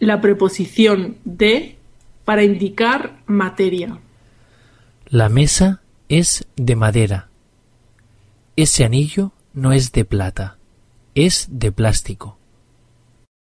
la preposición de para indicar materia. La mesa es de madera. Ese anillo no es de plata, es de plástico.